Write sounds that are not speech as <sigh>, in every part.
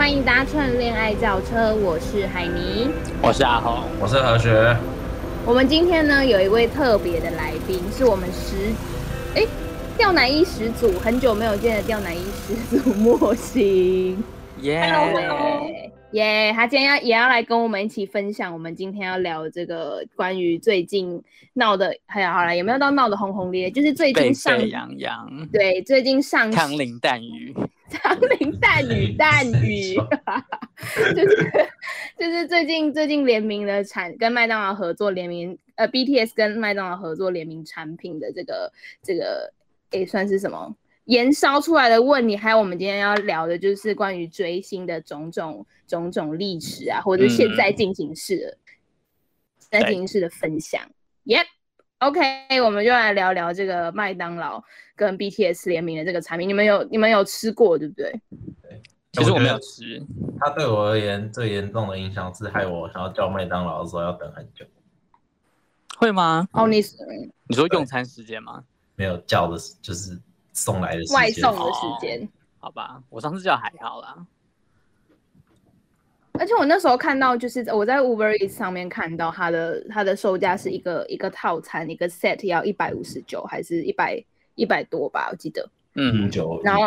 欢迎搭乘恋爱轿车，我是海尼，我是阿红，我是何雪。我们今天呢，有一位特别的来宾，是我们十哎吊奶衣始祖，很久没有见的吊奶衣始祖莫心。耶耶，他今天要也要来跟我们一起分享，我们今天要聊这个关于最近闹的，还有好了，有没有到闹得轰轰烈烈？就是最近上沸沸扬扬，对，最近上枪林弹雨，枪林弹雨弹雨，<laughs> 就是就是最近最近联名的产跟麦当劳合作联名，呃，BTS 跟麦当劳合作联名产品的这个这个，诶，算是什么？延烧出来的问题，还有我们今天要聊的，就是关于追星的种种种种历史啊，或者现在进行式的、嗯、在进行式的分享。Yep，OK，、okay, 我们就来聊聊这个麦当劳跟 BTS 联名的这个产品。你们有你们有吃过对不对？对，其实我没有吃。它对我而言最严重的影响是害我想要叫麦当劳的时候要等很久。会吗？哦，你你说用餐时间吗？没有叫的，就是。送来的外送的时间，哦，好吧，我上次叫还好啦。而且我那时候看到，就是我在 Uber Eats 上面看到它的它的售价是一个一个套餐一个 set 要一百五十九还是一百一百多吧，我记得。嗯，九。然后，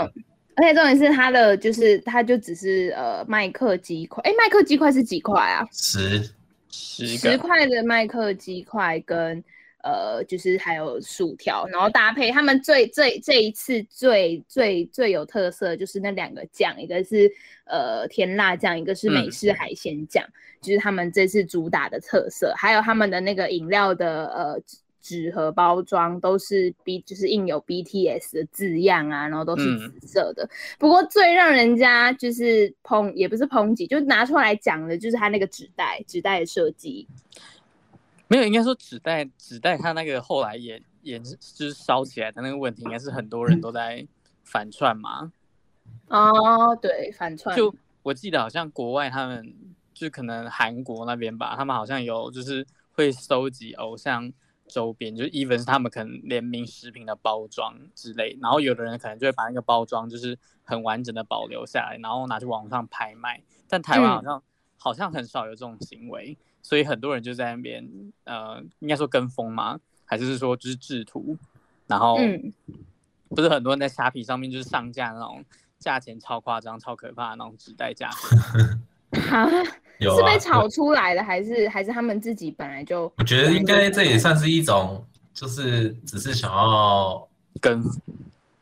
而且重点是它的就是它就只是呃麦克鸡块，哎，麦克鸡块是几块啊？十十十块的麦克鸡块跟。呃，就是还有薯条，然后搭配他们最最这一次最最最有特色就是那两个酱，一个是呃甜辣酱，一个是美式海鲜酱，嗯，就是他们这次主打的特色。还有他们的那个饮料的呃纸盒包装都是 B，就是印有 BTS 的字样啊，然后都是紫色的。嗯，不过最让人家就是抨，也不是抨击，就拿出来讲的就是它那个纸袋，纸袋的设计。没有，应该说纸袋纸袋，它那个后来也也就是烧起来的那个问题，应该是很多人都在反串嘛。哦，对，反串。就我记得好像国外他们就可能韩国那边吧，他们好像有就是会收集偶像周边，就 even 是他们可能联名食品的包装之类，然后有的人可能就会把那个包装就是很完整的保留下来，然后拿去网上拍卖。但台湾好像、嗯、好像很少有这种行为。所以很多人就在那边，呃，应该说跟风吗？还是说就是制图？然后，不是很多人在虾皮上面就是上架那种价钱超夸张、超可怕的那种纸袋价 <laughs> 哈，<laughs> 是被炒出来的，还是还是他们自己本来就？我觉得应该这也算是一种，就是只是想要跟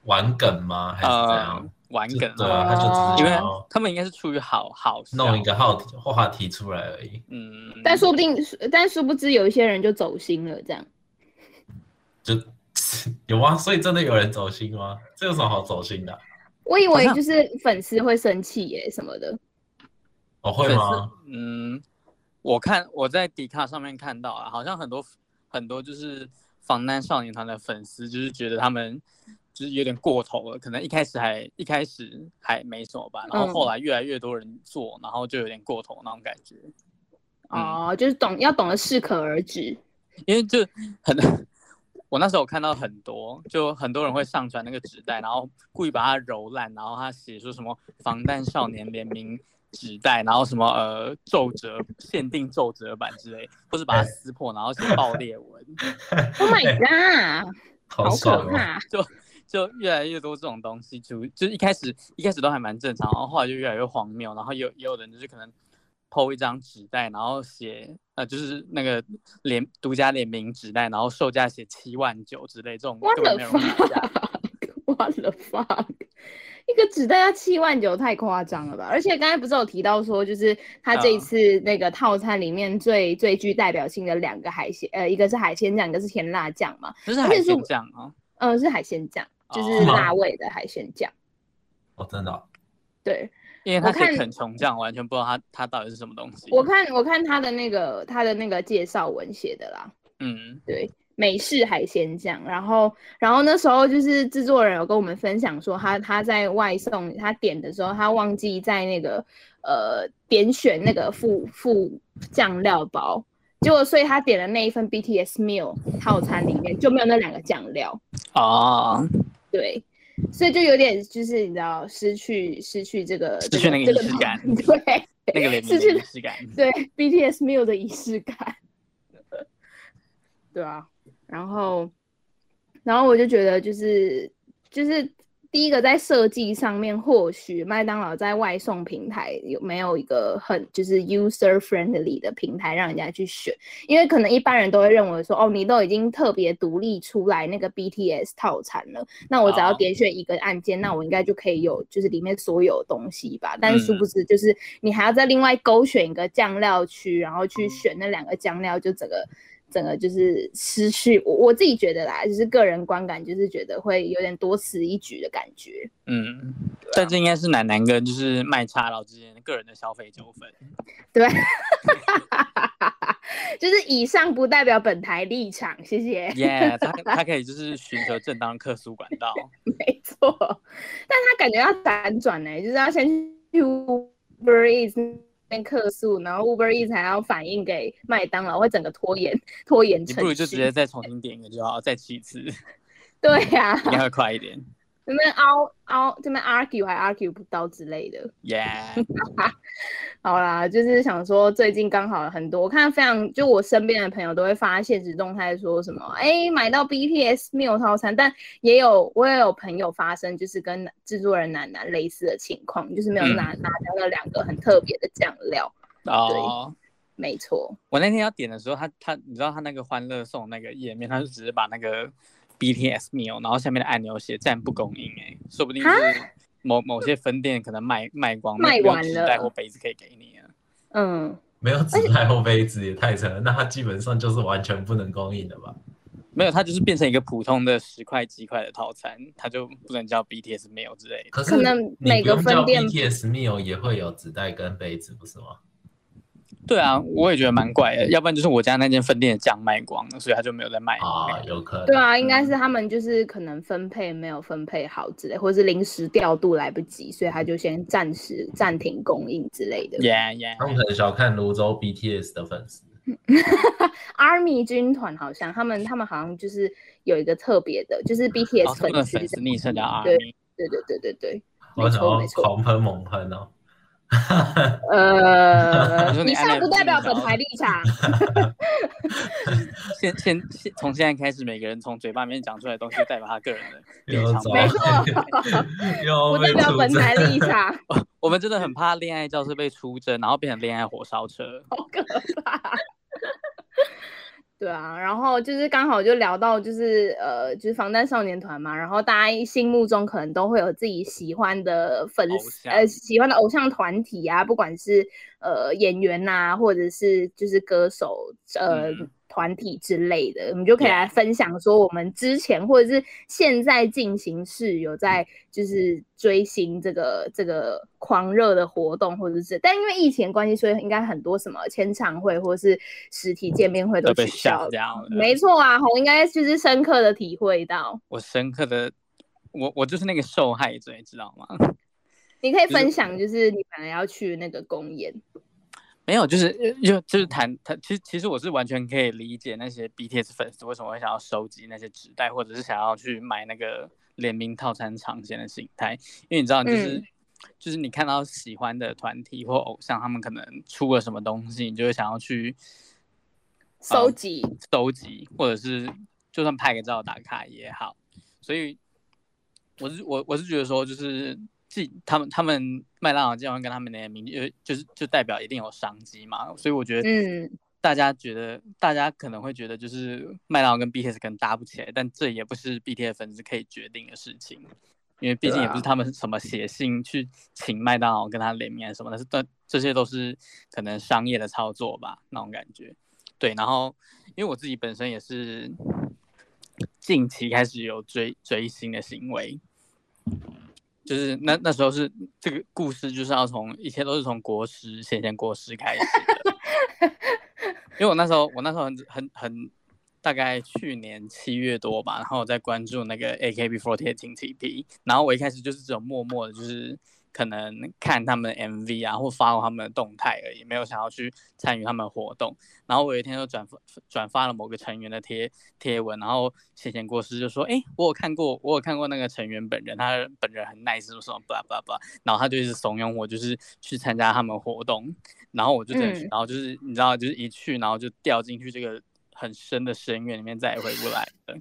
玩梗吗？还是怎样？玩梗，对啊，他就只是因为他们应该是出于好好弄一个好题话题出来而已。嗯，但说不定，但殊不知有一些人就走心了，这样。<laughs> 就有吗？所以真的有人走心吗？这有什么好走心的啊？我以为就是粉丝会生气耶什么的。哦，会吗？嗯，我看我在迪卡上面看到啊，好像很多很多就是防弹少年团的粉丝，就是觉得他们。就是有点过头了，可能一开始还一开始还没什么吧，然后后来越来越多人做，然后就有点过头那种感觉。哦、嗯，就是懂要懂得适可而止，因为就很，我那时候看到很多，就很多人会上传那个纸袋，然后故意把它揉烂，然后他写说什么防弹少年联名纸袋，然后什么呃皱褶限定皱褶版之类，或是把它撕破，然后写爆裂纹。Oh my god！<laughs> 好可怕，就。就越来越多这种东西，就就一开始一开始都还蛮正常，然后后来就越来越荒谬，然后有也有人就是可能 PO 一张纸袋，然后写呃就是那个联独家联名纸袋，然后售价写七万九之类这种。<laughs> What the fuck？What the fuck？一个纸袋要七万九，太夸张了吧？而且刚才不是有提到说，就是他这一次那个套餐里面最、uh, 最具代表性的两个海鲜，呃，一个是海鲜酱，一个是甜辣酱嘛？这是海鲜酱啊？嗯，是海鲜酱。就是辣味的海鲜酱，哦，真的，对，因为它是啃虫酱，完全不知道它它到底是什么东西。我看我看它的那个它的那个介绍文写的啦，嗯，对，美式海鲜酱，然后然后那时候就是制作人有跟我们分享说，他他在外送他点的时候，他忘记在那个呃点选那个附附酱料包。结果，所以他点的那一份 BTS meal 套餐里面就没有那两个酱料啊。对，所以就有点就是你知道失去失去这个失去那个仪式感，这个、对，那个失去的仪式感，对 BTS Meal 的仪式感，<laughs> 对啊，然后然后我就觉得就是就是。第一个在设计上面，或许麦当劳在外送平台有没有一个很就是 user friendly 的平台让人家去选？因为可能一般人都会认为说，哦，你都已经特别独立出来那个 BTS 套餐了，那我只要点选一个按键，那我应该就可以有就是里面所有东西吧？但是殊不知，就是你还要再另外勾选一个酱料区，然后去选那两个酱料，就整个。整个就是失去我我自己觉得啦，就是个人观感，就是觉得会有点多此一举的感觉。嗯，啊、但这应该是楠楠跟就是麦差佬之间个人的消费纠纷。对，<laughs> 就是以上不代表本台立场，谢谢。耶、yeah，他 <laughs> 他可以就是寻求正当客诉管道。没错，但他感觉要辗转呢，就是要先去 Uber Eats 先客诉，然后 Uber Eats 还要反映给麦当劳，会整个拖延拖延。你不如就直接 <laughs> 再重新点一个就好，再吃一次。对呀、啊，<laughs> 应该会快一点。这边凹凹，这边 argue 还 argue 不到之类的。Yeah，<laughs> 好啦，就是想说最近刚好很多，我看非常就我身边的朋友都会发现实动态说什么，哎、欸，买到 BTS meal 套餐，但也有我也有朋友发生就是跟制作人楠楠类似的情况，就是没有拿、嗯、拿到了两个很特别的酱料。哦，对，没错。我那天要点的时候，他他你知道他那个欢乐颂那个页面，他就只是把那个。BTS meal，然后下面的按钮写暂不供应，哎，说不定是某某些分店可能卖卖光，卖完了，纸袋或杯子可以给你啊。嗯，没有纸袋或杯子也太扯了，那它基本上就是完全不能供应的吧？没有，它就是变成一个普通的十块几块的套餐，它就不能叫 BTS meal 之类的。可是可能每个分店 BTS meal 也会有纸袋跟杯子，不是吗？对啊，我也觉得蛮怪的，要不然就是我家那间分店的酱卖光了，所以他就没有再卖啊，有可能。对啊，应该是他们就是可能分配没有分配好之类，或者是临时调度来不及，所以他就先暂时暂停供应之类的。Yeah, yeah。他们可能小看泸州 BTS 的粉丝。<laughs> Army 军团好像他们他们好像就是有一个特别的，就是 BTS 粉丝、哦、粉丝昵称叫 Army。对对对对对对，没错没错，狂喷猛喷哦。呃，以上不代表本台立场。现现现从现在开始，每个人从嘴巴里面讲出来的东西，代表他个人的立场。没错，<laughs> 不代表本台立场。<laughs> 我们真的很怕恋爱教室被出征，然后变成恋爱火烧车，好可怕。对啊，然后就是刚好就聊到就是呃，就是防弹少年团嘛，然后大家心目中可能都会有自己喜欢的粉丝呃，喜欢的偶像团体啊，不管是呃演员呐、啊，或者是就是歌手呃。嗯团体之类的，我们就可以来分享说，我们之前或者是现在进行式有在就是追星这个这个狂热的活动，或者是，但因为疫情关系，所以应该很多什么签唱会或者是实体见面会都取消掉了。没错啊，红应该就是深刻的体会到。我深刻的，我我就是那个受害者，你知道吗？你可以分享，就是你本来要去那个公演。没有，就是就就是谈谈，其实其实我是完全可以理解那些 BTS 粉丝为什么会想要收集那些纸袋，或者是想要去买那个联名套餐尝鲜的心态，因为你知道，就是、嗯、就是你看到喜欢的团体或偶像，他们可能出了什么东西，你就会想要去收集、呃、收集，或者是就算拍个照打卡也好，所以我是我我是觉得说就是。是他们，他们麦当劳经常跟他们的名，就就是就代表一定有商机嘛，所以我觉得，嗯，大家觉得，嗯、大家可能会觉得，就是麦当劳跟 BTS 可能搭不起来，但这也不是 BTS 粉丝可以决定的事情，因为毕竟也不是他们什么写信去请麦当劳跟他联名什么的，是这这些都是可能商业的操作吧，那种感觉。对，然后因为我自己本身也是近期开始有追追星的行为。就是那那时候是这个故事，就是要从一切都是从国师先前国师开始，因为我那时候我那时候很很很大概去年七月多吧，然后我在关注那个 AKB48 TP，然后我一开始就是只有默默的，就是可能看他们的 MV 啊，或发过他们的动态而已，没有想要去参与他们的活动。然后我有一天就转发转发了某个成员的贴贴文，然后谢贤过师就说：“哎，我有看过，我有看过那个成员本人，他本人很 nice，什么什么，blah blah blah。”然后他就一直怂恿我，就是去参加他们活动。然后我就去，嗯、然后就是你知道，就是一去，然后就掉进去这个很深的深渊里面，再也回不来了。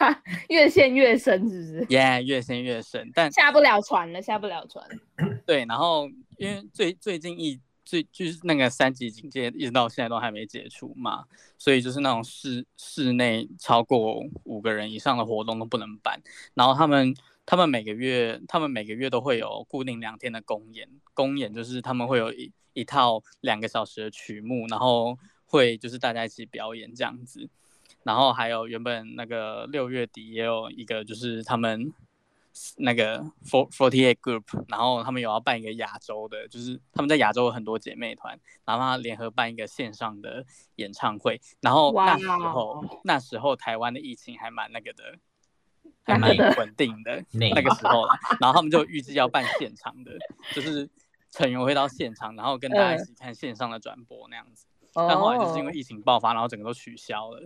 <laughs> 越陷越深，是不是？耶，yeah, 越陷越深，但下不了船了，下不了船。<clears throat> 对，然后因为最最近一最就是那个三级警戒，一直到现在都还没解除嘛，所以就是那种室室内超过五个人以上的活动都不能办。然后他们他们每个月他们每个月都会有固定两天的公演，公演就是他们会有一一套两个小时的曲目，然后会就是大家一起表演这样子。然后还有原本那个六月底也有一个，就是他们那个 Four Forty Eight Group，然后他们有要办一个亚洲的，就是他们在亚洲有很多姐妹团，然后他联合办一个线上的演唱会。然后那时候 Wow. 那时候台湾的疫情还蛮那个的，还蛮稳定的那个时候了。然后他们就预计要办现场的，就是成员会到现场，然后跟大家一起看线上的转播那样子。但后来就是因为疫情爆发，然后整个都取消了。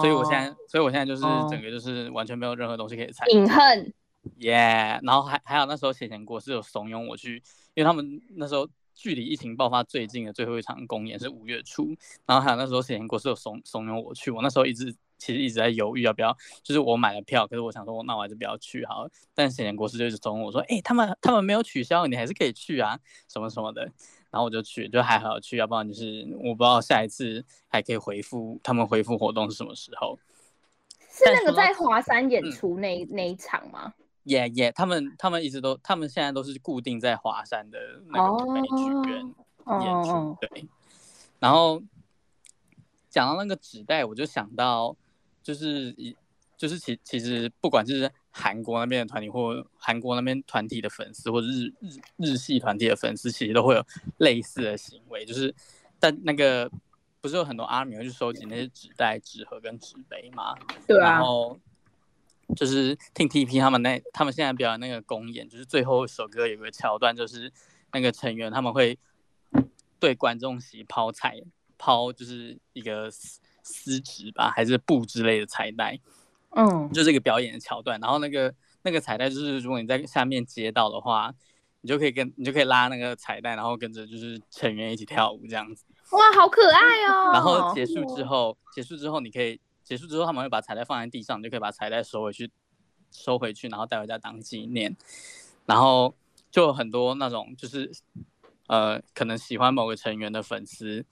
所以我现在，所以我现在就是整个就是完全没有任何东西可以参与。隐恨。耶，然后还还有那时候谢贤国是有怂恿我去，因为他们那时候距离疫情爆发最近的最后一场公演是五月初，然后还有那时候谢贤国是有怂怂恿我去，我那时候一直其实一直在犹豫要不要，就是我买了票，可是我想说那我还是不要去好了，但谢贤国是就一直怂恿我说，哎、欸，他们他们没有取消，你还是可以去啊，什么什么的。然后我就去，就还好去，要不然就是我不知道下一次还可以回复他们回复活动是什么时候。是那个在华山演出那、嗯、那一场吗？耶耶，他们他们一直都，他们现在都是固定在华山的那个美剧院演出。Oh. 对，然后讲到那个纸袋，我就想到就是一。就是其其实不管是韩国那边的团体，或韩国那边团体的粉丝，或者日日日系团体的粉丝，其实都会有类似的行为。就是但那个不是有很多阿米会去收集那些纸袋、纸盒跟纸杯吗？对啊。然后就是听 TP 他们那他们现在表演那个公演，就是最后一首歌有个桥段，就是那个成员他们会对观众席抛彩抛，就是一个丝纸吧，还是布之类的彩带。嗯，就这个表演的桥段，然后那个那个彩带就是，如果你在下面接到的话，你就可以跟你就可以拉那个彩带，然后跟着就是成员一起跳舞这样子。哇，好可爱哦！<laughs> 然后结束之后，结束之后你可以结束之后，他们会把彩带放在地上，你就可以把彩带收回去，收回去，然后带回家当纪念。然后就有很多那种就是呃，可能喜欢某个成员的粉丝。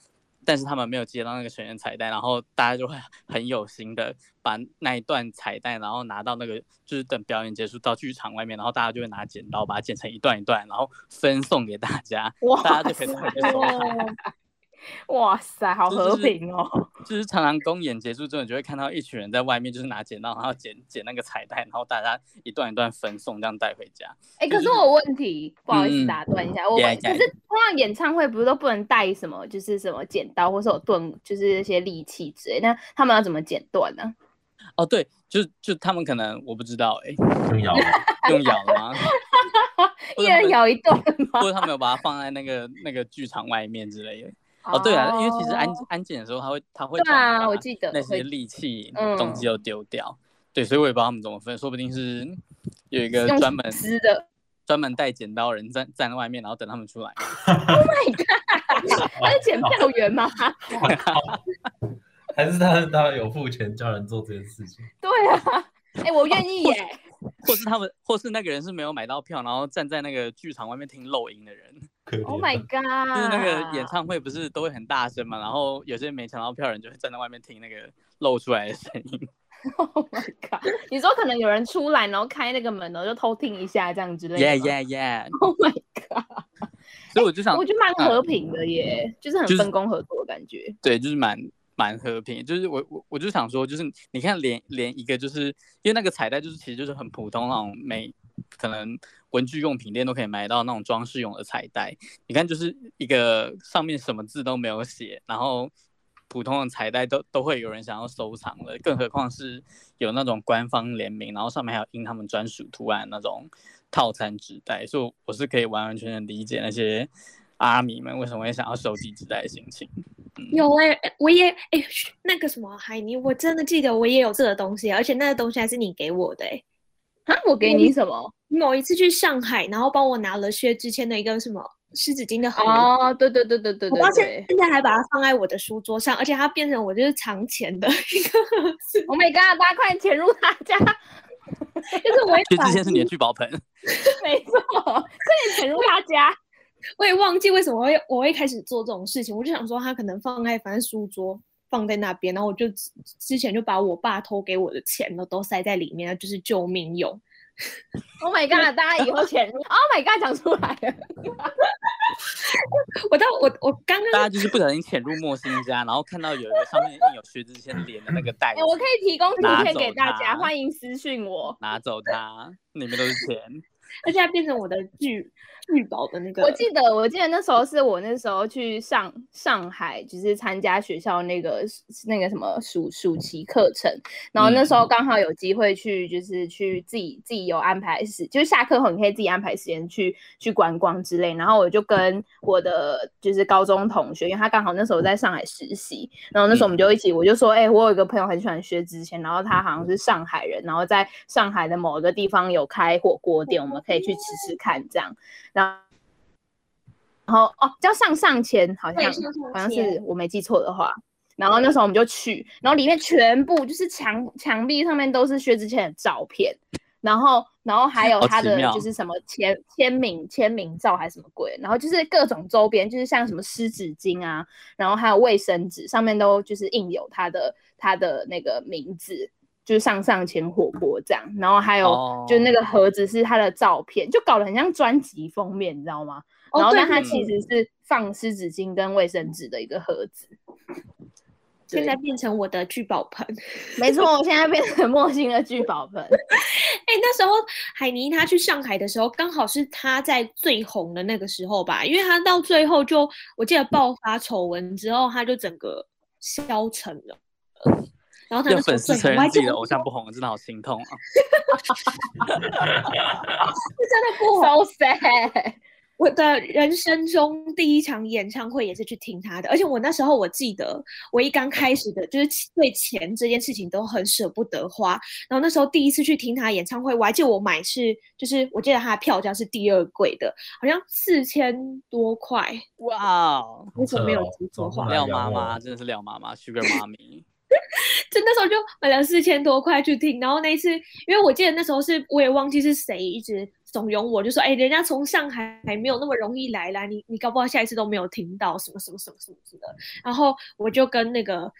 但是他们没有接到那个全员彩蛋，然后大家就会很有心的把那一段彩蛋，然后拿到那个就是等表演结束到剧场外面，然后大家就会拿剪刀把它剪成一段一段，然后分送给大家，哇大家就可以回去收看。哇塞，好和平哦！<laughs> 就是、就是、常常公演结束之后，你就会看到一群人在外面，就是拿剪刀，然后剪剪那个彩带，然后大家一段一段分送，这样带回家。哎、欸，就是、可是我有问题，不好意思打断一下，嗯、我问，可是通常演唱会不是都不能带什么，就是什么剪刀或是有盾，就是一些利器之类，那他们要怎么剪断呢？哦，对，就就他们可能我不知道、欸，哎，用咬，用咬吗？<laughs> 一人咬一段吗？或者他们有把它放在那个那个剧场外面之类的。哦，对啊，因为其实安安检的时候，他会他会对啊，我记得那些利器东西都丢掉，对，所以我也不知道他们怎么分，说不定是有一个专门的专门带剪刀人站站在外面，然后等他们出来。Oh my god！<laughs> 他是检票员吗？<laughs> 还是他他有付钱叫人做这件事情？对啊，哎，我愿意耶。或是他们，或是那个人是没有买到票，然后站在那个剧场外面听漏音的人。Oh my god！就是那个演唱会不是都会很大声嘛，然后有些没抢到票的人就会站在外面听那个漏出来的声音。<laughs> Oh my god！你说可能有人出来，然后开那个门，然后就偷听一下这样之类的。Yeah yeah yeah！Oh <laughs> my god！所以我就想，欸、我觉得蛮和平的耶，啊、就是很分工合作的感觉。就是、对，就是蛮。蛮和平，就是我我我就想说，就是你看连连一个就是因为那个彩带就是其实就是很普通那种每可能文具用品店都可以买到那种装饰用的彩带，你看就是一个上面什么字都没有写，然后普通的彩带都都会有人想要收藏的，更何况是有那种官方联名，然后上面还有印他们专属图案那种套餐纸袋，所以我是可以完完全全理解那些阿米们为什么会想要收集纸袋的心情。嗯、有哎、欸，我也哎、欸，那个什么海尼，我真的记得我也有这个东西，而且那个东西还是你给我的哎、欸，啊，我给你什么？某一次去上海，然后帮我拿了薛之谦的一个什么？湿纸巾的盒哦，对对对对对对，我现现在还把它放在我的书桌上，而且它变成我就是藏钱的一个盒子。Oh my god！大家快潜入他家，<laughs> 就是我薛之谦是你的聚宝盆，<laughs> 没错，快点潜入他家。我也忘记为什么会我会开始做这种事情，我就想说他可能放在反正书桌放在那边，然后我就之前就把我爸偷给我的钱都都塞在里面，就是救命用。Oh my god！大家以后潜入。Oh my god！讲出来了。我到我我刚刚大家就是不小心潜入莫心家，然后看到有一个上面印有薛之谦脸的那个袋子，我可以提供图片给大家，欢迎私信我，拿走它，里面都是钱，而且它变成我的剧。玉宝的那个，我记得，我记得那时候是我那时候去上上海，就是参加学校那个那个什么暑暑期课程，然后那时候刚好有机会去，就是去自己自己有安排时，就是下课后你可以自己安排时间去去观光之类，然后我就跟我的就是高中同学，因为他刚好那时候在上海实习，然后那时候我们就一起，我就说，哎、欸，我有一个朋友很喜欢薛之谦，然后他好像是上海人，然后在上海的某一个地方有开火锅店，我们可以去吃吃看这样。然后哦，叫上上签，好像好像是我没记错的话。然后那时候我们就去，然后里面全部就是墙墙壁上面都是薛之谦的照片，然后然后还有他的就是什么签 <laughs> 签名签名照还是什么鬼，然后就是各种周边，就是像什么湿纸巾啊，然后还有卫生纸，上面都就是印有他的他的那个名字。就是上上签火锅这样，然后还有就那个盒子是他的照片，oh. 就搞得很像专辑封面，你知道吗？Oh, 然后但它其实是放湿纸巾跟卫生纸的一个盒子。现在变成我的聚宝盆，<laughs> 没错，我现在变成莫心的聚宝盆。<laughs> 哎、欸，那时候海尼他去上海的时候，刚好是他在最红的那个时候吧，因为他到最后就我记得爆发丑闻之后，他就整个消沉了。然后他的粉丝承认自己的偶像不红，真的好心痛啊！<laughs> 真的不红，so sad。<laughs> 我的人生中第一场演唱会也是去听他的，而且我那时候我记得，我一刚开始的就是对钱这件事情都很舍不得花。然后那时候第一次去听他演唱会，我还记得我买是就是我记得他的票价是第二贵的，好像四千多块。哇，为什么没有记错话？廖妈妈真的是廖妈妈，Sugar 妈咪。<laughs> 就那时候就买了四千多块去听，然后那一次，因为我记得那时候是我也忘记是谁一直怂恿我，就说：“哎、欸，人家从上海还没有那么容易来啦，你你搞不好下一次都没有听到什么什么什么什么什么的。”然后我就跟那个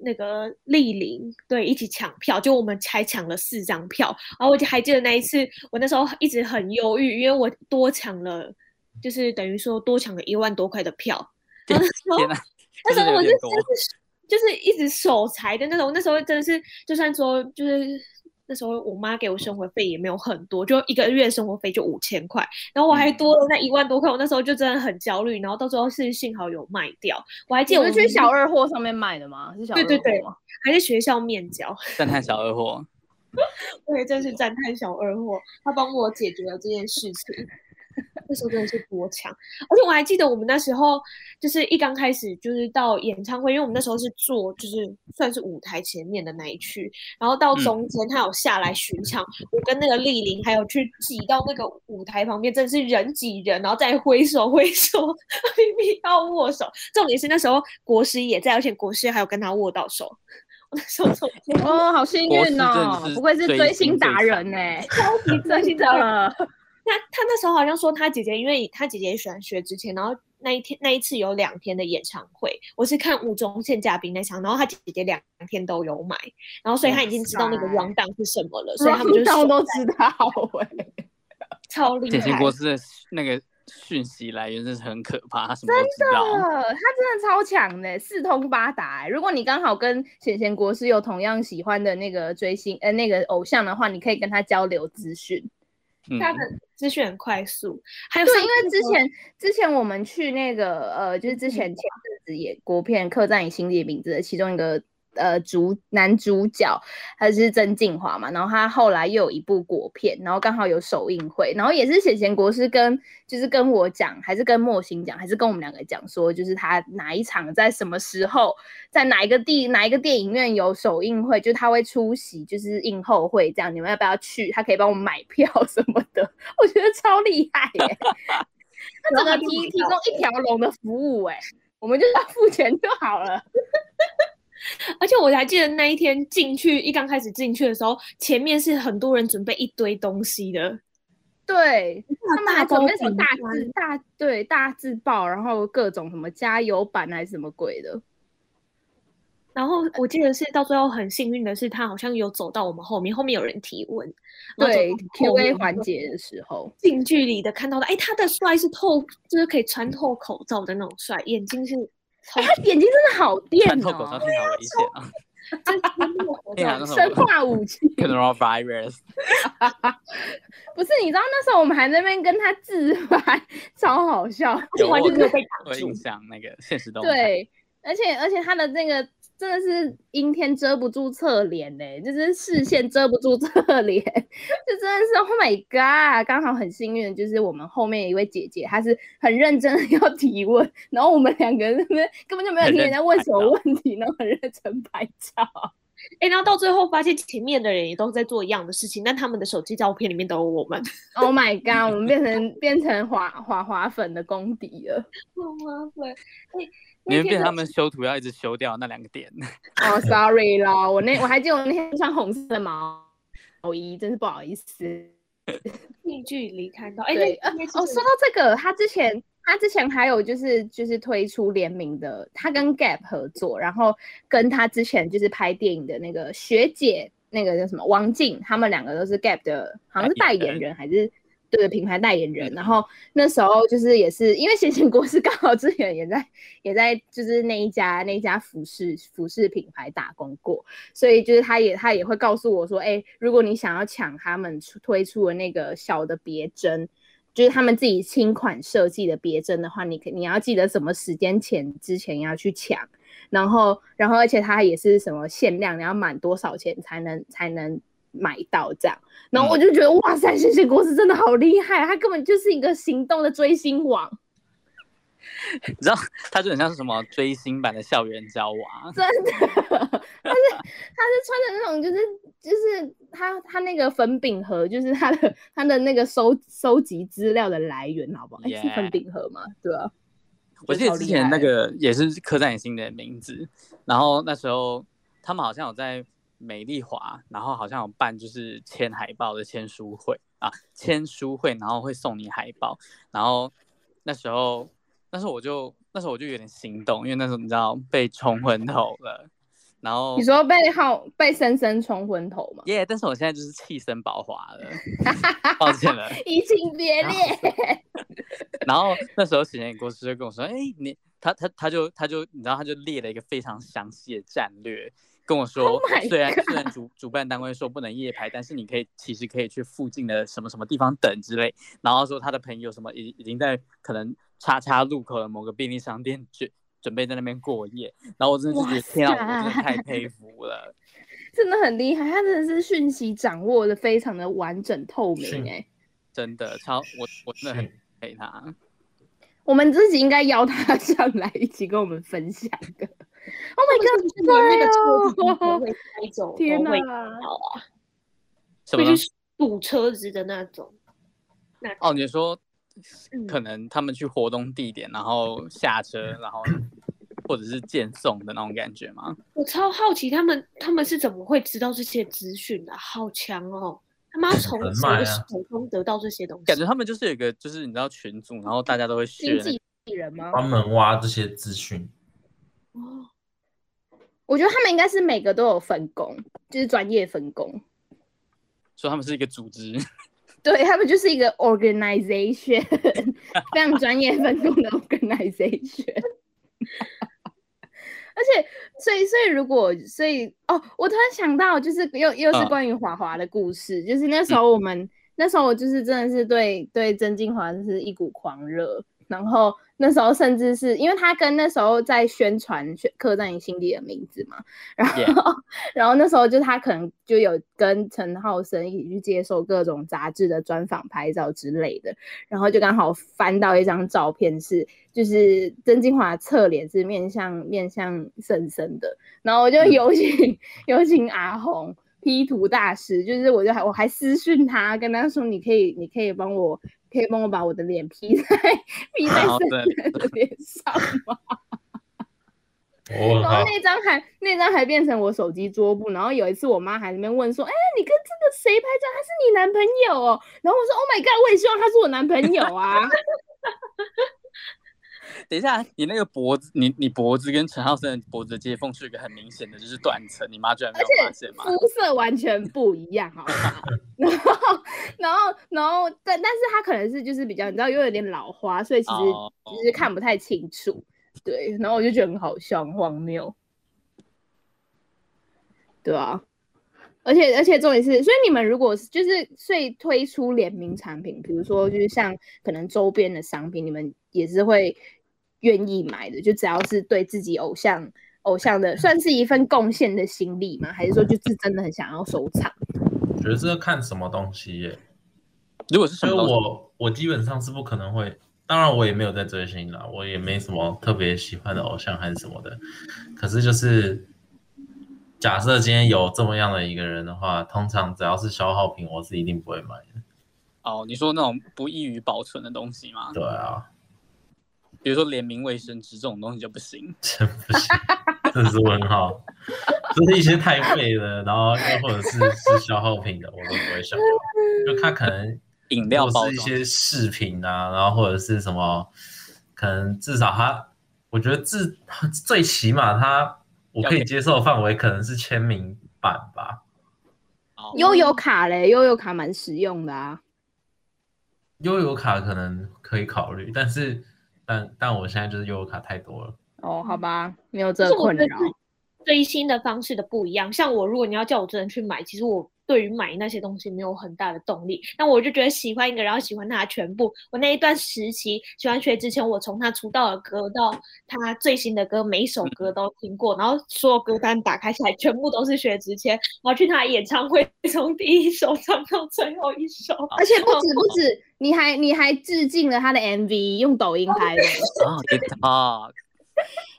那个丽玲对一起抢票，就我们才抢了四张票。然后我就还记得那一次，我那时候一直很忧郁，因为我多抢了，就是等于说多抢了一万多块的票。然后那时候，那时候我就就是。就是一直守财的那种，那时候真的是，就算说就是那时候我妈给我生活费也没有很多，就一个月生活费就五千块，然后我还多了那一万多块，我那时候就真的很焦虑，然后到最后是幸好有卖掉，我还记得我是去小二货上面卖的吗？是小二货吗？对对对，还是学校面交，赞叹小二货，<laughs> 我也真是赞叹小二货，他帮我解决了这件事情。那时候真的是多强，而且我还记得我们那时候就是一刚开始就是到演唱会，因为我们那时候是坐就是算是舞台前面的那一区，然后到中间他有下来巡场，嗯、我跟那个丽玲还有去挤到那个舞台旁边，真的是人挤人，然后再挥手挥手，明明要握手，重点是那时候国师也在，而且国师还有跟他握到手，我那时候哦，好幸运哦，不愧是追星达人哎，超级 <laughs> 追星达人。他他那时候好像说他姐姐，因为他姐姐也喜欢薛之谦，然后那一天那一次有两天的演唱会，我是看吴宗宪嘉宾那场，然后他姐姐两天都有买，然后所以他已经知道那个 rundown 是什么了，所以他们就都知道哎、欸，<laughs> 超厉害。简贤国师的那个讯息来源真是很可怕，他什么都知道，真的，他真的超强的，四通八达。如果你刚好跟显贤国师有同样喜欢的那个追星呃那个偶像的话，你可以跟他交流资讯。他的资讯很快速。还有对，因为之前之前我们去那个呃，就是之前前阵子也国片《刻在你心底的名字》的其中一个。呃，主男主角他是曾敬华嘛，然后他后来又有一部国片，然后刚好有首映会，然后也是写贤国师跟就是跟我讲，还是跟莫心讲，还是跟我们两个讲说，就是他哪一场在什么时候，在哪一个地哪一个电影院有首映会，就他会出席，就是映后会这样，你们要不要去？他可以帮我们买票 <laughs> 什么的，我觉得超厉害耶、<laughs> 欸，他怎么提提供一条龙的服务哎、欸，我们就要付钱就好了。<laughs> 而且我还记得那一天进去，一刚开始进去的时候，前面是很多人准备一堆东西的。对，他们还准备什么大字大对大字报，然后各种什么加油版还是什么鬼的。然后我记得是到最后很幸运的是，他好像有走到我们后面，后面有人提问。对，Q&A 环节的时候，近距离的看到的，哎，他的帅是透，就是可以穿透口罩的那种帅，眼睛是。哎、他眼睛真的好电哦！透口罩听起来好危险啊！<laughs> 生化武器。<laughs> Coronavirus。<laughs> 不是，你知道那时候我们还在那边跟他自拍，超好笑。有我有印象，那个现实动态。对，而且而且他的那个。真的是阴天遮不住侧脸嘞，就是视线遮不住 <laughs> 侧脸，就真的是 Oh my God！刚好很幸运，就是我们后面一位姐姐，她是很认真的 <laughs> 要提问，然后我们两个人根本就没有听人家问什么问题，然后很认真拍照。哎、欸，然后到最后发现前面的人也都在做一样的事情，但他们的手机照片里面都有我们。Oh my God！我们变成变成滑滑滑粉的功底了。滑滑粉，哎。你们变他们修图要一直修掉那两个点。<laughs> 哦、oh,，sorry 啦，我那我还记得我那天穿红色的毛毛衣，真是不好意思。<laughs> 近距离看到，<laughs> 哎、欸，对，呃，哦，说到这个，他之前他之前还有就是就是推出联名的，他跟 Gap 合作，然后跟他之前就是拍电影的那个学姐，那个叫什么王静，他们两个都是 Gap 的，好像是代言人还是。对品牌代言人，然后那时候就是也是因为贤贤国师刚好之前也在也在就是那一家那一家服饰服饰品牌打工过，所以就是他也他也会告诉我说，哎，如果你想要抢他们出推出的那个小的别针，就是他们自己新款设计的别针的话，你可你要记得什么时间前之前要去抢，然后然后而且它也是什么限量，你要满多少钱才能才能。买到这样，然后我就觉得、嗯、哇塞，贤贤国师真的好厉害，他根本就是一个行动的追星王。你知道，他就很像是什么追星版的校园交往，<laughs> 真的。他是他是穿的那种，就是就是他他那个粉饼盒，就是他的他的那个收收集资料的来源，好不好？哎、yeah. 欸，是粉饼盒嘛？对啊。我记得之前那个也是刻在你心的名字，然后那时候他们好像有在。美丽华，然后好像有办就是签海报的签书会啊，签书会，然后会送你海报，然后那时候，那时候我就那时候我就有点心动，因为那时候你知道被冲昏头了，然后你说被好被深深冲昏头吗？耶！Yeah, 但是我现在就是气色保华了，<laughs> 抱歉了，移情别恋。<laughs> 然后那时候贤贤国师就跟我说，哎，你他他他就他就你知道他就列了一个非常详细的战略。跟我说，oh、虽然虽然主主办单位说不能夜排，但是你可以其实可以去附近的什么什么地方等之类。然后说他的朋友什么已已经在可能叉叉路口的某个便利商店准准备在那边过夜。然后我真的觉得天啊，我真的太佩服了，真的很厉害，他真的是讯息掌握的非常的完整透明哎，真的超我我真的很佩服他。我们自己应该邀他上来一起跟我们分享的。Oh my god！连那个车子都会开走，天哪！会去堵车子的那种。哦，你说可能他们去活动地点，然后下车，然后 <laughs> 或者是见送的那种感觉吗？我超好奇他们他们是怎么会知道这些资讯的？好强哦！他们要从谁手中得到这些东西？感觉他们就是有一个，就是你知道群组，然后大家都会学经纪人吗？专门挖这些资讯。哦，我觉得他们应该是每个都有分工，就是专业分工，所以他们是一个组织，<laughs> 对，他们就是一个 organization，<laughs> 非常专业分工的 organization。<laughs> 而且，所以，所以，如果，所以，哦，我突然想到，就是又又是关于华华的故事，啊，就是那时候我们。嗯那时候我就是真的是对对曾敬驊就是一股狂热，然后。那时候甚至是因为他跟那时候在宣传《刻在你心底的名字》嘛，然后.然后那时候就他可能就有跟陈浩生一起去接受各种杂志的专访、拍照之类的，然后就刚好翻到一张照片是就是曾金华侧脸是面向面向深深的，然后我就有请、嗯、有请阿红 P 图大师，就是我就还我还私讯他跟他说你可以你可以帮我。可以帮我把我的脸 P 在 P 在圣诞的脸上吗？<laughs> 然后那张还那张还变成我手机桌布。然后有一次我妈还在那边问说：“哎、欸，你跟这个谁拍照？他是你男朋友哦？”然后我说：“Oh my god，我也希望他是我男朋友啊。” <laughs> 等一下，你那个脖子，你你脖子跟陈浩森的脖子的接缝是一个很明显的，就是断层。你妈居然没有发现吗？肤色完全不一样，好不好？<laughs> 然后，然后，然后，但但是他可能是就是比较，你知道，又有点老花，所以其实其实看不太清楚。Oh. 对，然后我就觉得很好笑，很荒谬。对啊，而且而且重点是，所以你们如果是就是所以推出联名产品，比如说就是像可能周边的商品，你们也是会。愿意买的，就只要是对自己偶像偶像的，算是一份贡献的心力吗？还是说就是真的很想要收藏？我觉得这个看什么东西耶。如果是什么东西，我我基本上是不可能会，当然我也没有在追星啦，我也没什么特别喜欢的偶像还是什么的。可是就是假设今天有这么样的一个人的话，通常只要是消耗品，我是一定不会买的。哦，你说那种不易于保存的东西吗？对啊。比如说联名卫生纸这种东西就不行，真 <laughs> 不行，这是问号，就是一些太贵的，然后又或者是是消耗品的，我都不会想要。就它可能饮料包是一些饰品啊，然后或者是什么，可能至少它，我觉得至最起码它我可以接受的范围可能是签名版吧。悠游卡嘞，悠游卡蛮实用的啊。悠游卡可能可以考虑，但是。但但我现在就是悠游卡太多了哦，好吧，没有这个困扰。追星的方式的不一样，像我，如果你要叫我真的去买，其实我对于买那些东西没有很大的动力。那我就觉得喜欢一个，然后喜欢他全部。我那一段时期喜欢薛之谦，我从他出道的歌到他最新的歌，每一首歌都听过，嗯、然后所有歌单打开起来，全部都是薛之谦。然后去他的演唱会，<laughs> 从第一首唱到最后一首，而且不止不 <laughs> 止。你还你还致敬了他的 MV，用抖音拍的 <laughs> 啊，TikTok，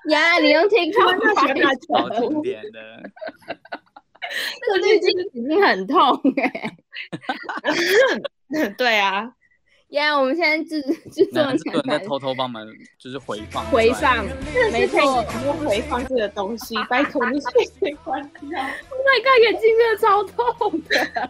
呀，你用 TikTok 拍的，好经典的，<laughs> 这个滤镜已经很痛哎、欸，<laughs> 对啊，呀，我们现在制制作人在偷偷帮忙，就是回放回放，没错，我们回放这个东西，拜托你随随关掉，Oh my god，眼睛真的超痛的。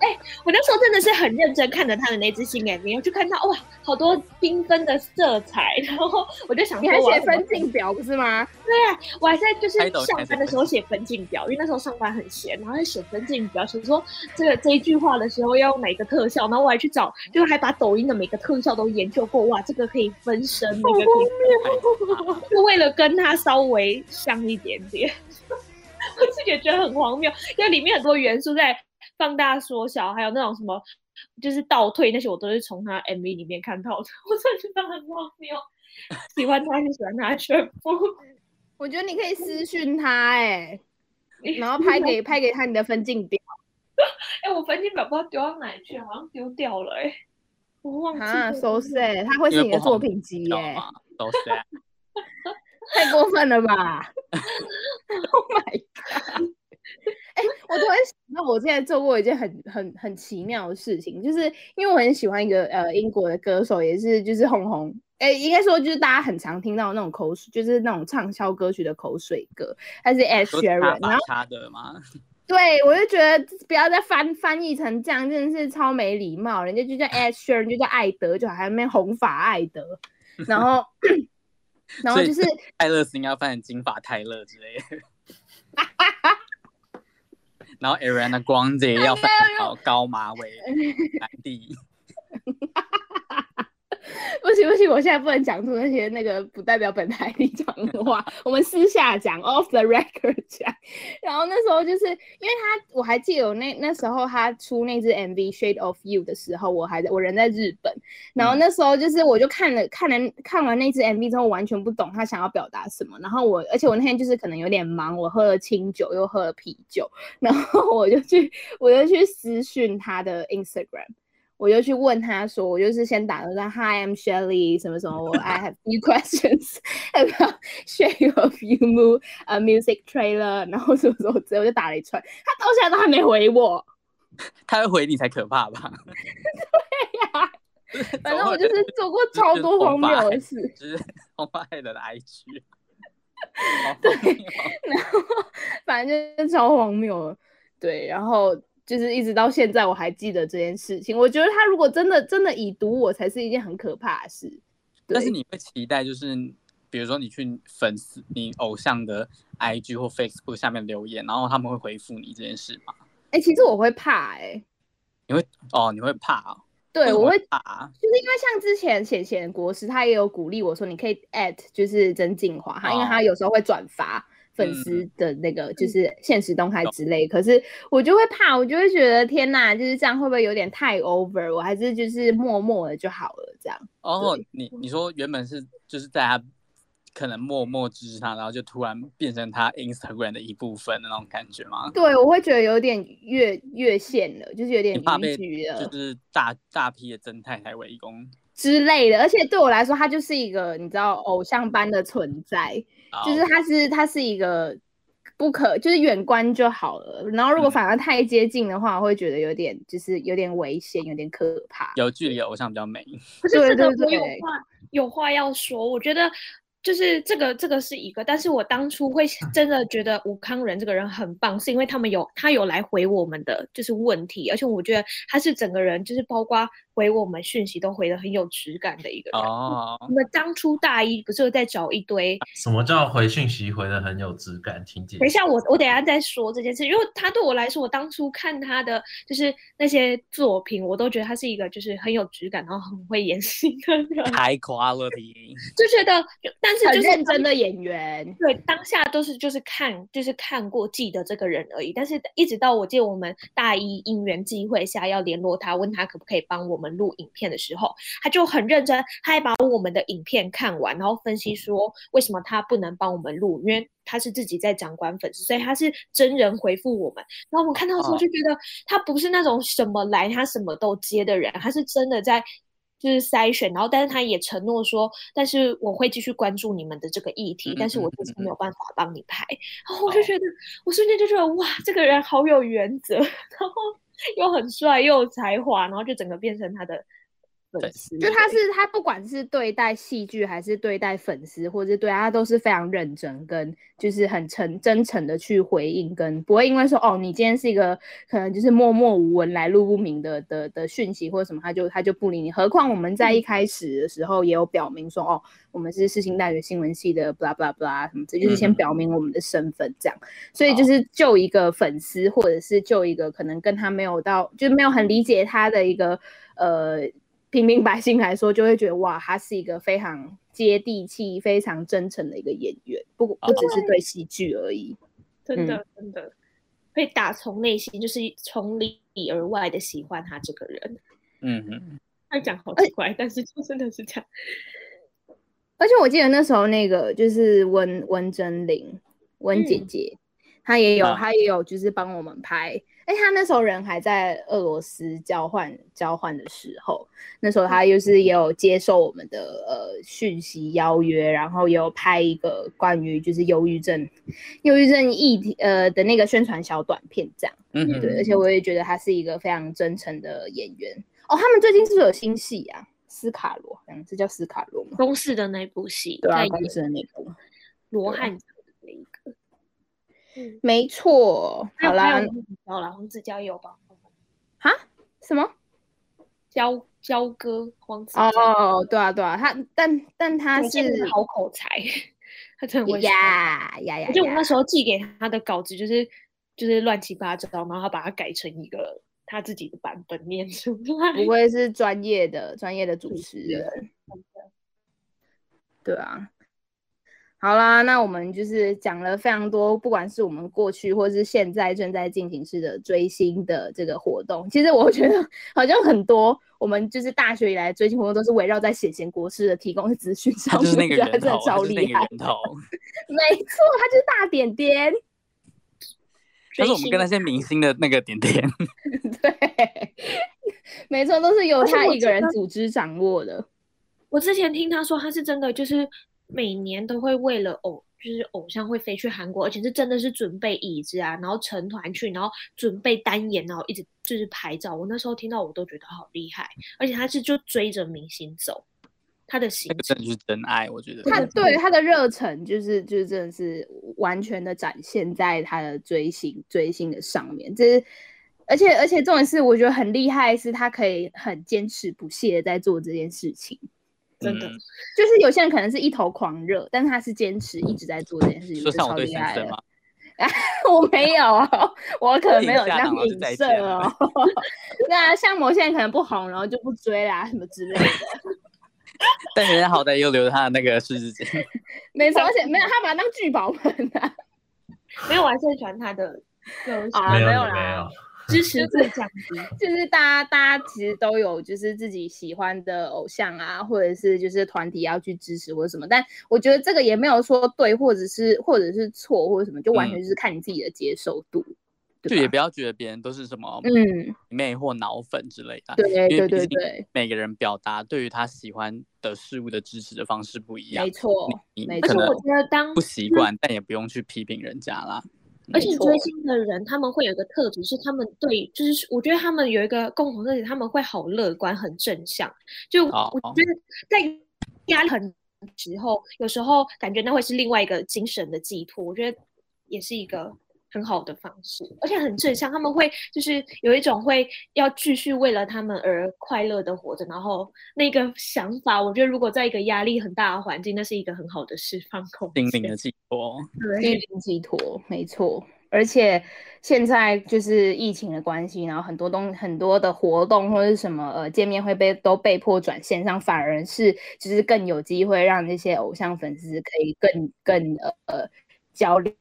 哎、欸，我那时候真的是很认真看着他的那支新 MV，我就看到哇，好多缤纷的色彩，<laughs> 然后我就想说，你还写分镜表不是吗？对啊，我还在就是上班的时候写分镜表，因为那时候上班很闲，然后在写分镜表，想说这个这一句话的时候要用哪个特效，然后我还去找，就还把抖音的每个特效都研究过，哇，这个可以分身，那个可以，就为了跟他稍微像一点点，<laughs> 我自己也觉得很荒谬，因为里面很多元素在。放大缩小，还有那种什么，就是倒退那些，我都是从他 MV 里面看到的。<laughs> 我真的觉得很荒谬，喜欢他就喜欢他全部。<laughs> 我觉得你可以私讯他哎、欸，然后拍给拍给他你的分镜表。哎、欸，我分镜表不知道丢到哪去，好像丢掉了哎、欸，我忘记了。So sad，他会是你的作品集耶、欸。<laughs> So sad，太过分了吧？Oh my god！<laughs> 哎、欸，我突然想到，我之前做过一件很很很奇妙的事情，就是因为我很喜欢一个呃英国的歌手，也是就是红红，哎、欸，应该说就是大家很常听到那种口水，就是那种畅销歌曲的口水歌，他是 Ed Sheeran，然后他的吗？<laughs> 对，我就觉得不要再翻翻译成这样，真的是超没礼貌，人家就叫 Ed Sheeran，就叫艾德，就还没红发艾德，<laughs> 然后然后就是泰勒斯应该翻成金发泰勒之类的。然后 Ariana Grande 要翻好高马尾，蓝地。<laughs> 不行不行，我现在不能讲出那些那个不代表本台立场的话，<laughs> 我们私下讲，off the record 讲。然后那时候就是因为他，我还记得我那那时候他出那支 MV Shade of You 的时候，我还在我人在日本。然后那时候就是我就看了看了看完那支 MV 之后，完全不懂他想要表达什么。然后我而且我那天就是可能有点忙，我喝了清酒又喝了啤酒，然后我就去我就去私讯他的 Instagram。我就去问他说，我就是先打了个 Hi, I'm Shelly，什么什么，我 I have few <laughs> questions about Shade of You Move a music trailer，然后什么什么之后我就打了一串，他到现在都还没回我，<laughs> 他会回你才可怕吧？对呀、<laughs> 啊，反正我就是做过超多荒谬的事，就是红发黑的 IG，对，然后反正就是超荒谬，对，然后。就是一直到现在，我还记得这件事情。我觉得他如果真的真的已读我，才是一件很可怕的事。但是你会期待，就是比如说你去粉丝你偶像的 IG 或 Facebook 下面留言，然后他们会回复你这件事吗？哎、欸，其实我会怕、欸，哎，你会哦，你会怕哦？对，我会怕，就是因为像之前浅浅国师，他也有鼓励我说，你可以 at 就是曾静华，他、哦、因为他有时候会转发。粉丝的那个就是现实动态之类，嗯，可是我就会怕，我就会觉得天哪，就是这样会不会有点太 over？我还是就是默默的就好了，这样。哦，你你说原本是就是大家可能默默支持他，然后就突然变成他 Instagram 的一部分的那种感觉吗？对，我会觉得有点越越线了，就是有点逾矩了，就是大大批的真太太围攻之类的。而且对我来说，他就是一个你知道偶像般的存在。就是他是他是一个不可，就是远观就好了。然后如果反而太接近的话，我会觉得有点就是有点危险，有点可怕。有距离偶像比较美。<laughs> 可是这个我有话有话要说，我觉得。就是这个，这个是一个，但是我当初会真的觉得吴康仁这个人很棒，是因为他们有他有来回我们的就是问题，而且我觉得他是整个人就是包括回我们讯息都回的很有质感的一个人。哦，我们当初大一不是在找一堆？什么叫回讯息回的很有质感？请解。等一下，我我等下再说这件事，因为他对我来说，我当初看他的就是那些作品，我都觉得他是一个就是很有质感，然后很会演戏的人。High quality，<laughs> 就觉得但。是就是认真的演员，对，当下都是就是看就是看过记得这个人而已。但是一直到我记得我们大一因缘际会下要联络他，问他可不可以帮我们录影片的时候，他就很认真，他还把我们的影片看完，然后分析说为什么他不能帮我们录，因为他是自己在掌管粉丝，所以他是真人回复我们。然后我们看到的时候就觉得他不是那种什么来他什么都接的人，他是真的在。就是筛选，然后但是他也承诺说，但是我会继续关注你们的这个议题，嗯、但是我就是没有办法帮你拍。嗯、然后我就觉得，我瞬间就觉得哇，这个人好有原则，<laughs> 然后又很帅又有才华，然后就整个变成他的。粉丝，就他是他，不管是对待戏剧还是对待粉丝，或者对他都是非常认真，跟就是很诚真诚的去回应，跟不会因为说哦，你今天是一个可能就是默默无闻、来路不明的的的讯息或者什么，他就他就不理你。何况我们在一开始的时候也有表明说，哦，我们是世新大学新闻系的，blah blah blah 什么，这就是先表明我们的身份这样。所以就是就一个粉丝，或者是就一个可能跟他没有到，就是没有很理解他的一个呃。平民百姓来说，就会觉得哇，他是一个非常接地气、非常真诚的一个演员，不不只是对戏剧而已，真的真的会打从内心，就是从里而外的喜欢他这个人。嗯嗯，他讲好奇怪，但是就真的是这样。而且我记得那时候那个就是温温贞菱温姐姐，她、嗯、也有他也有就是帮我们拍。哎，他那时候人还在俄罗斯交换交换的时候，那时候他又是也有接受我们的呃讯息邀约，然后也有拍一个关于就是忧郁症、忧郁症议题呃的那个宣传小短片，这样。嗯，对，而且我也觉得他是一个非常真诚的演员。哦，他们最近是不是有新戏啊？斯卡罗，嗯，这叫斯卡罗吗？公式的那部戏，对啊，公式的那部罗汉。嗯，没错。好啦，好啦，黄子佼也有吧？哈？什么？交交哥黄子哦，对啊，对啊，他但但他是好口才，<laughs> 他真的会呀呀呀！就我那时候寄给他的稿子，就是就是乱七八糟，然后他把它改成一个他自己的版本念出来。不会是专业的专业的主持人？对啊。好啦，那我们就是讲了非常多，不管是我们过去或是现在正在进行式的追星的这个活动。其实我觉得 <laughs> 好像很多，我们就是大学以来追星活动都是围绕在显贤国师的提供的资讯上面，就是那个人头，真的超没错，他就是大点点。<laughs> 但是我们跟那些明星的那个点点，<laughs> 对，没错，都是由他一个人组织掌握的。我之前听他说，他是真的就是。每年都会为了偶，就是偶像会飞去韩国，而且是真的是准备椅子啊，然后成团去，然后准备单眼，然后一直就是拍照。我那时候听到我都觉得好厉害，而且他是就追着明星走，他的行程真的是真爱，我觉得他对他的热忱就是就是真的是完全的展现在他的追星追星的上面。这是而且而且重点是我觉得很厉害，是他可以很坚持不懈的在做这件事情。真的，就是有些人可能是一头狂热，但是他是坚持一直在做这件事情，就超厉害的。<laughs> 我没有，我可能没有 <laughs> 这样影射哦。<laughs> 那像某些人可能不红，然后就不追啦，什么之类的。但人家好歹又留着他的那个狮子精。没错，而且没有他把他当聚宝盆啊。没有，我还是很喜欢他的歌。啊，没有啦。支 <laughs> 持最降低，就是大家大家其实都有就是自己喜欢的偶像啊，或者是就是团体要去支持或者什么，但我觉得这个也没有说对或者是或者是错或者什么，就完全就是看你自己的接受度，嗯、就也不要觉得别人都是什么嗯。妹或脑粉之类的，对对对对，每个人表达对于他喜欢的事物的支持的方式不一样，没错，没错，我觉得当不习惯，但也不用去批评人家啦。而且追星的人，他们会有一个特质，是他们对，就是我觉得他们有一个共同特点，他们会好乐观、很正向。就我觉得在压力很时候，有时候感觉那会是另外一个精神的寄托。我觉得也是一个。很好的方式，而且很正向。他们会就是有一种会要继续为了他们而快乐的活着，然后那个想法，我觉得如果在一个压力很大的环境，那是一个很好的释放空间，心灵的寄托，心灵寄托，没错。而且现在就是疫情的关系，然后很多东很多的活动或者是什么呃见面会被都被迫转线上，反而是就是更有机会让那些偶像粉丝可以更更呃交流。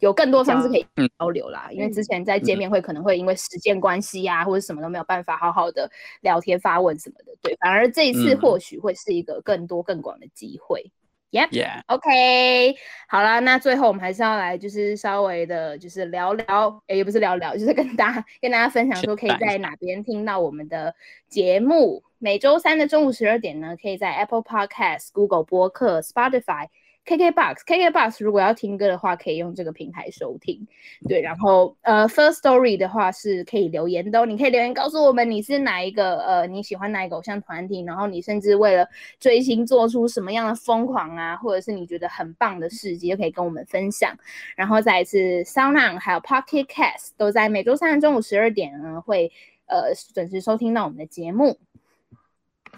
有更多方式可以交流啦，嗯、因为之前在见面会可能会因为时间关系啊，嗯、或者什么都没有办法好好的聊天发问什么的，对，反而这一次或许会是一个更多更广的机会。Yep，OK，、yeah. Yeah. 好啦，那最后我们还是要来就是稍微的，就是聊聊，也不是聊聊，就是跟大家跟大家分享说，可以在哪边听到我们的节目。每周三的中午十二点呢，可以在 Apple Podcast、Google 播客、Spotify。KKBOX，KKBOX 如果要听歌的话，可以用这个平台收听。对，然后呃，First Story 的话是可以留言的哦，你可以留言告诉我们你是哪一个呃你喜欢哪一个偶像团体，然后你甚至为了追星做出什么样的疯狂啊，或者是你觉得很棒的事迹，可以跟我们分享。然后再一次，SoundOn 还有 Pocket Cast 都在每周三的中午十二点呢会呃准时收听到我们的节目。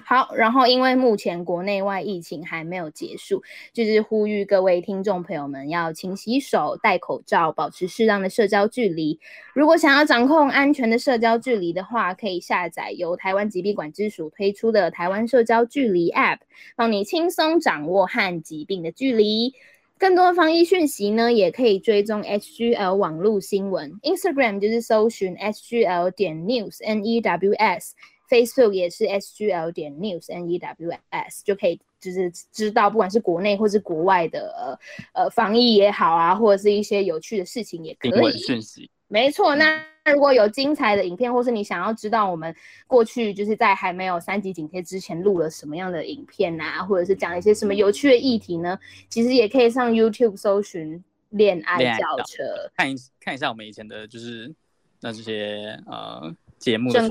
好，然后因为目前国内外疫情还没有结束，就是呼吁各位听众朋友们要勤洗手、戴口罩、保持适当的社交距离。如果想要掌控安全的社交距离的话，可以下载由台湾疾病管制署推出的台湾社交距离 App，帮你轻松掌握和疾病的距离。更多防疫讯息呢，也可以追踪 HGL 网络新闻，Instagram 就是搜寻 HGL 点 News N E W S。Facebook 也是 SGL 点 News N E W S 就可以，就是知道不管是国内或是国外的呃呃防疫也好啊，或者是一些有趣的事情也可以。讯息。没错，那如果有精彩的影片，或是你想要知道我们过去就是在还没有三级警戒之前录了什么样的影片啊，或者是讲一些什么有趣的议题呢？其实也可以上 YouTube 搜寻恋爱轿车，看一看一下我们以前的就是那这些呃节目的正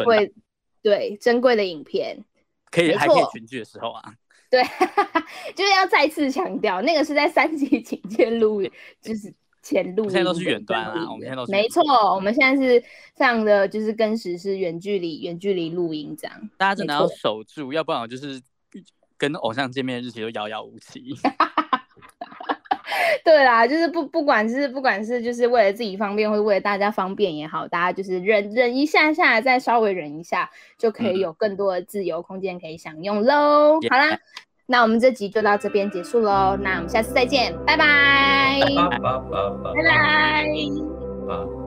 对，珍贵的影片可以还可以群聚的时候啊，对，<laughs> 就是要再次强调，那个是在三级警戒录，就是前录，现在都是远端啊，我们现在都是没错，我们现在是非常的就是跟时是远距离远距离录音这样，大家真的要守住，要不然我就是跟偶像见面的日期都遥遥无期。<laughs> <laughs> 对啦，就是不不管是不管是就是为了自己方便，或者为了大家方便也好，大家就是忍忍一下下，再稍微忍一下，就可以有更多的自由空间可以享用喽。嗯、好啦，那我们这集就到这边结束喽，那我们下次再见，拜拜，拜拜拜拜拜拜。拜。